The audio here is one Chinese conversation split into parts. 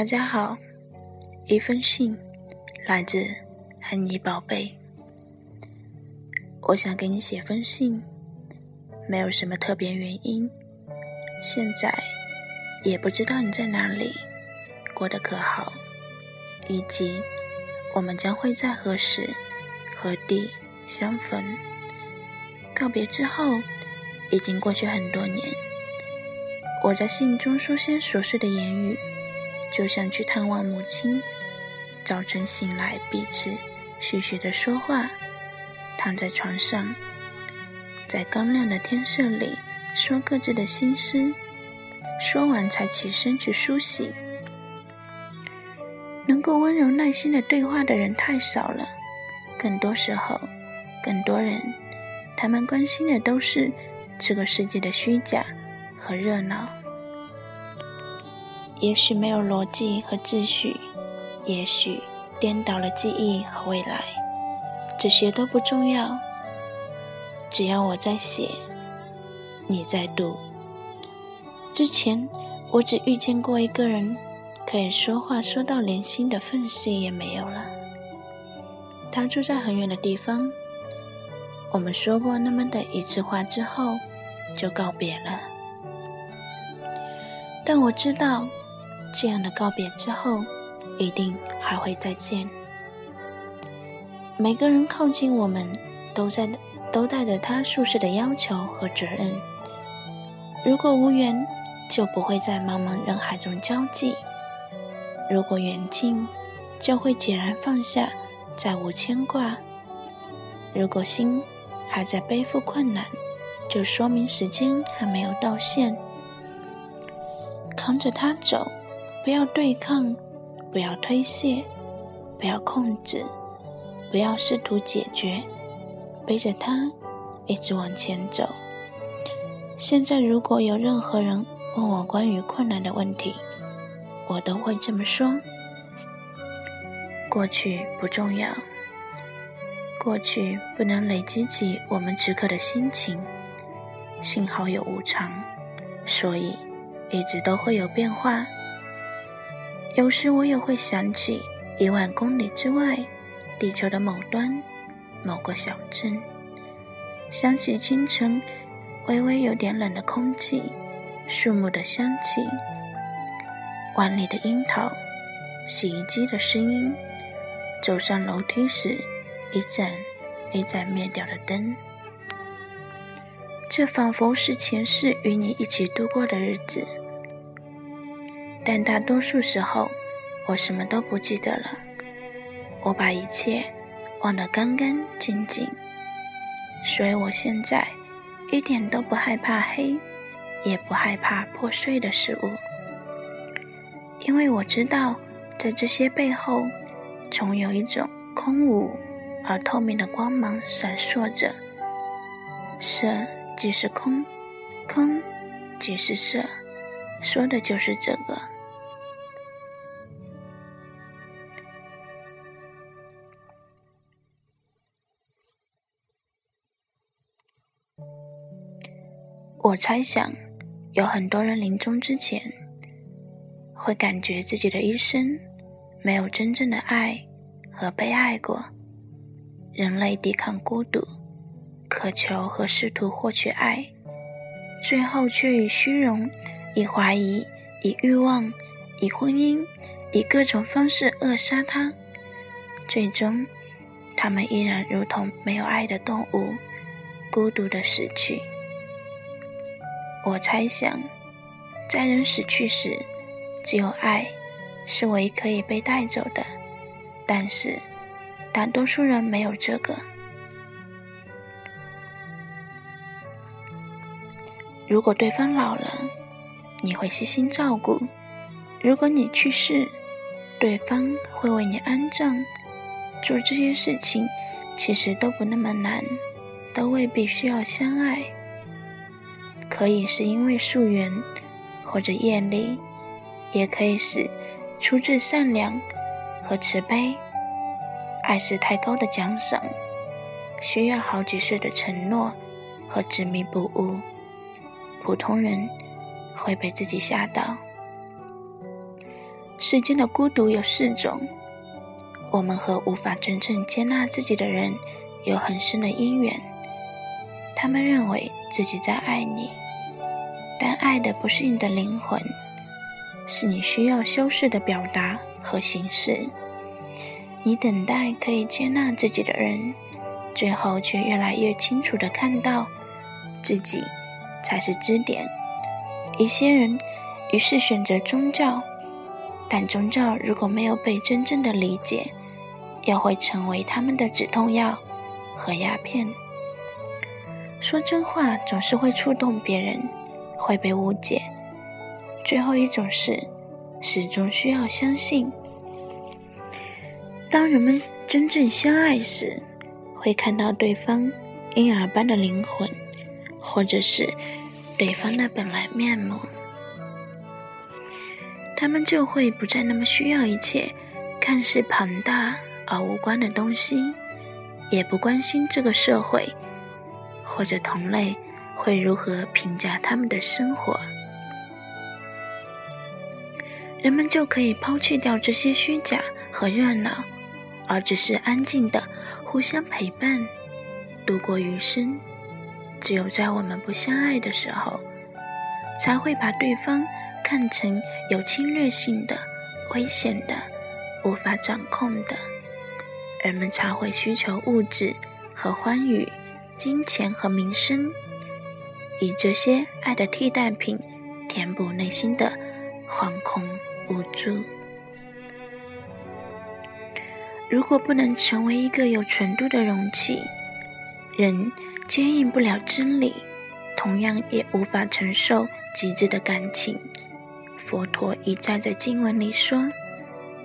大家好，一封信来自安妮宝贝。我想给你写封信，没有什么特别原因。现在也不知道你在哪里，过得可好，以及我们将会在何时何地相逢。告别之后，已经过去很多年。我在信中书写琐碎的言语。就像去探望母亲，早晨醒来，彼此絮絮的说话，躺在床上，在刚亮的天色里说各自的心思，说完才起身去梳洗。能够温柔耐心的对话的人太少了，更多时候，更多人，他们关心的都是这个世界的虚假和热闹。也许没有逻辑和秩序，也许颠倒了记忆和未来，这些都不重要。只要我在写，你在读。之前我只遇见过一个人，可以说话说到连心的缝隙也没有了。他住在很远的地方，我们说过那么的一次话之后，就告别了。但我知道。这样的告别之后，一定还会再见。每个人靠近我们，都在都带着他宿舍的要求和责任。如果无缘，就不会在茫茫人海中交际；如果缘尽，就会解然放下，再无牵挂。如果心还在背负困难，就说明时间还没有到线，扛着他走。不要对抗，不要推卸，不要控制，不要试图解决，背着他一直往前走。现在，如果有任何人问我关于困难的问题，我都会这么说：过去不重要，过去不能累积起我们此刻的心情。幸好有无常，所以一直都会有变化。有时我也会想起一万公里之外，地球的某端，某个小镇。想起清晨微微有点冷的空气，树木的香气，碗里的樱桃，洗衣机的声音，走上楼梯时一盏一盏灭掉的灯。这仿佛是前世与你一起度过的日子。但大多数时候，我什么都不记得了。我把一切忘得干干净净，所以我现在一点都不害怕黑，也不害怕破碎的事物，因为我知道，在这些背后，总有一种空无而透明的光芒闪烁着。色即是空，空即是色。说的就是这个。我猜想，有很多人临终之前，会感觉自己的一生没有真正的爱和被爱过。人类抵抗孤独，渴求和试图获取爱，最后却以虚荣。以怀疑，以欲望，以婚姻，以各种方式扼杀他，最终，他们依然如同没有爱的动物，孤独的死去。我猜想，在人死去时，只有爱是唯一可以被带走的，但是，大多数人没有这个。如果对方老了，你会悉心照顾。如果你去世，对方会为你安葬。做这些事情其实都不那么难，都未必需要相爱。可以是因为溯源或者业力，也可以是出自善良和慈悲。爱是太高的奖赏，需要好几世的承诺和执迷不悟。普通人。会被自己吓到。世间的孤独有四种：我们和无法真正接纳自己的人有很深的因缘。他们认为自己在爱你，但爱的不是你的灵魂，是你需要修饰的表达和形式。你等待可以接纳自己的人，最后却越来越清楚的看到，自己才是支点。一些人于是选择宗教，但宗教如果没有被真正的理解，又会成为他们的止痛药和鸦片。说真话总是会触动别人，会被误解。最后一种是，始终需要相信。当人们真正相爱时，会看到对方婴儿般的灵魂，或者是对方的本来面目。他们就会不再那么需要一切看似庞大而无关的东西，也不关心这个社会。或者同类会如何评价他们的生活？人们就可以抛弃掉这些虚假和热闹，而只是安静的互相陪伴，度过余生。只有在我们不相爱的时候，才会把对方看成有侵略性的、危险的、无法掌控的，人们才会需求物质和欢愉。金钱和名声，以这些爱的替代品，填补内心的惶恐无助。如果不能成为一个有纯度的容器，人坚硬不了真理，同样也无法承受极致的感情。佛陀一再在经文里说：“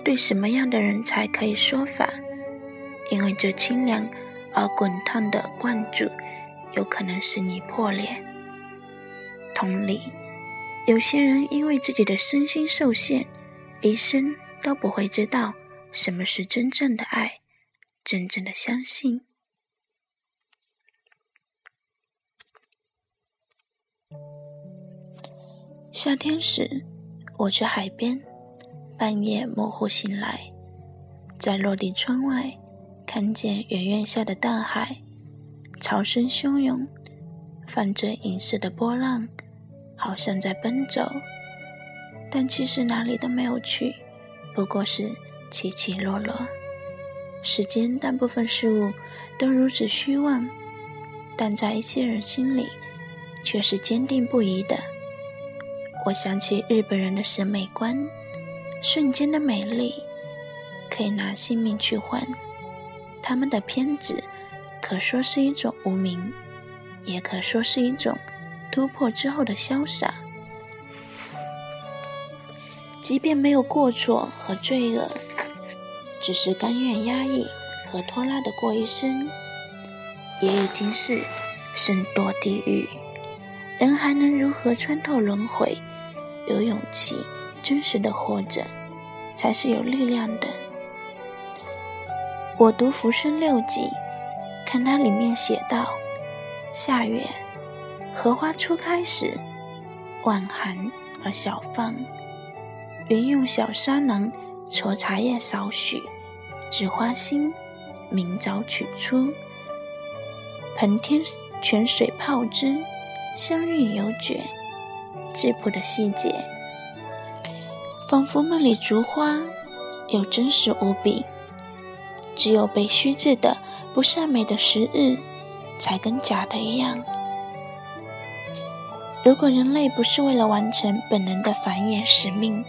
对什么样的人才可以说法？因为这清凉。”而滚烫的灌注有可能使你破裂。同理，有些人因为自己的身心受限，一生都不会知道什么是真正的爱，真正的相信。夏天时，我去海边，半夜模糊醒来，在落地窗外。看见圆月下的大海，潮声汹涌，泛着银色的波浪，好像在奔走，但其实哪里都没有去，不过是起起落落。世间大部分事物都如此虚妄，但在一些人心里却是坚定不移的。我想起日本人的审美观：瞬间的美丽，可以拿性命去换。他们的偏执，可说是一种无名，也可说是一种突破之后的潇洒。即便没有过错和罪恶，只是甘愿压抑和拖拉的过一生，也已经是身堕地狱。人还能如何穿透轮回？有勇气，真实的活着，才是有力量的。我读《浮生六记》，看它里面写道：夏月，荷花初开时，晚寒而小放，云用小砂囊搓茶叶少许，至花心，明早取出，盆天泉水泡之，香韵犹绝。质朴的细节，仿佛梦里竹花，又真实无比。只有被虚制的不善美的时日，才跟假的一样。如果人类不是为了完成本能的繁衍使命，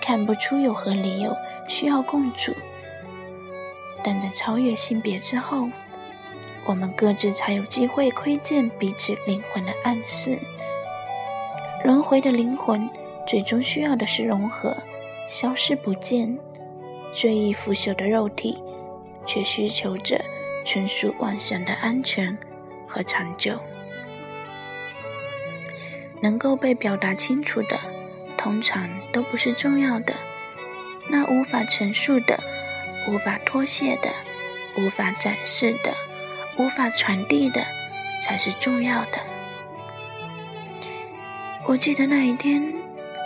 看不出有何理由需要共处。但在超越性别之后，我们各自才有机会窥见彼此灵魂的暗示。轮回的灵魂最终需要的是融合，消失不见。最易腐朽的肉体。却需求着纯属妄想的安全和长久。能够被表达清楚的，通常都不是重要的；那无法陈述的、无法脱卸的、无法展示的、无法传递的，才是重要的。我记得那一天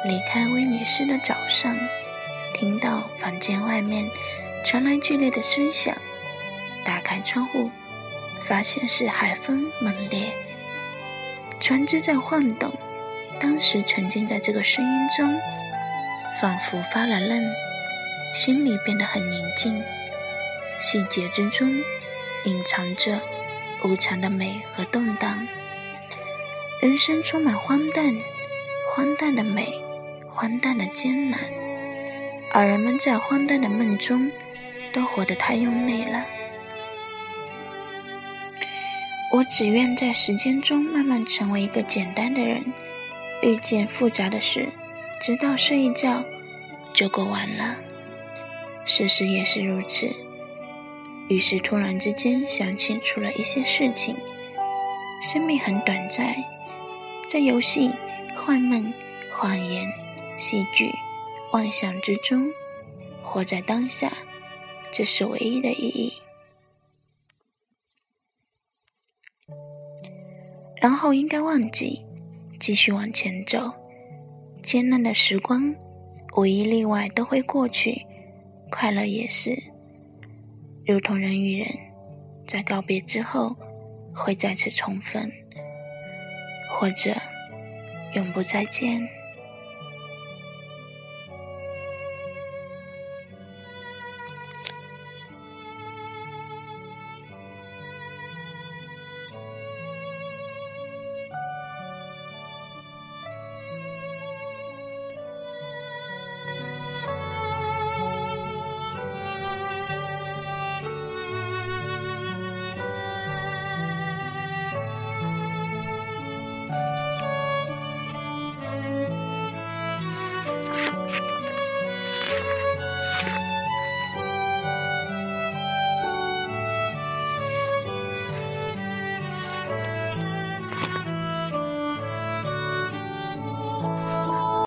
离开威尼斯的早上，听到房间外面传来剧烈的声响，打开窗户，发现是海风猛烈，船只在晃动。当时沉浸在这个声音中，仿佛发了愣，心里变得很宁静。细节之中隐藏着无常的美和动荡。人生充满荒诞，荒诞的美，荒诞的艰难，而人们在荒诞的梦中都活得太用力了。我只愿在时间中慢慢成为一个简单的人。遇见复杂的事，直到睡一觉就过完了。事实也是如此。于是突然之间想清楚了一些事情：生命很短暂，在游戏、幻梦、谎言、戏剧、妄想之中，活在当下，这是唯一的意义。然后应该忘记。继续往前走，艰难的时光无一例外都会过去，快乐也是。如同人与人，在告别之后会再次重逢，或者永不再见。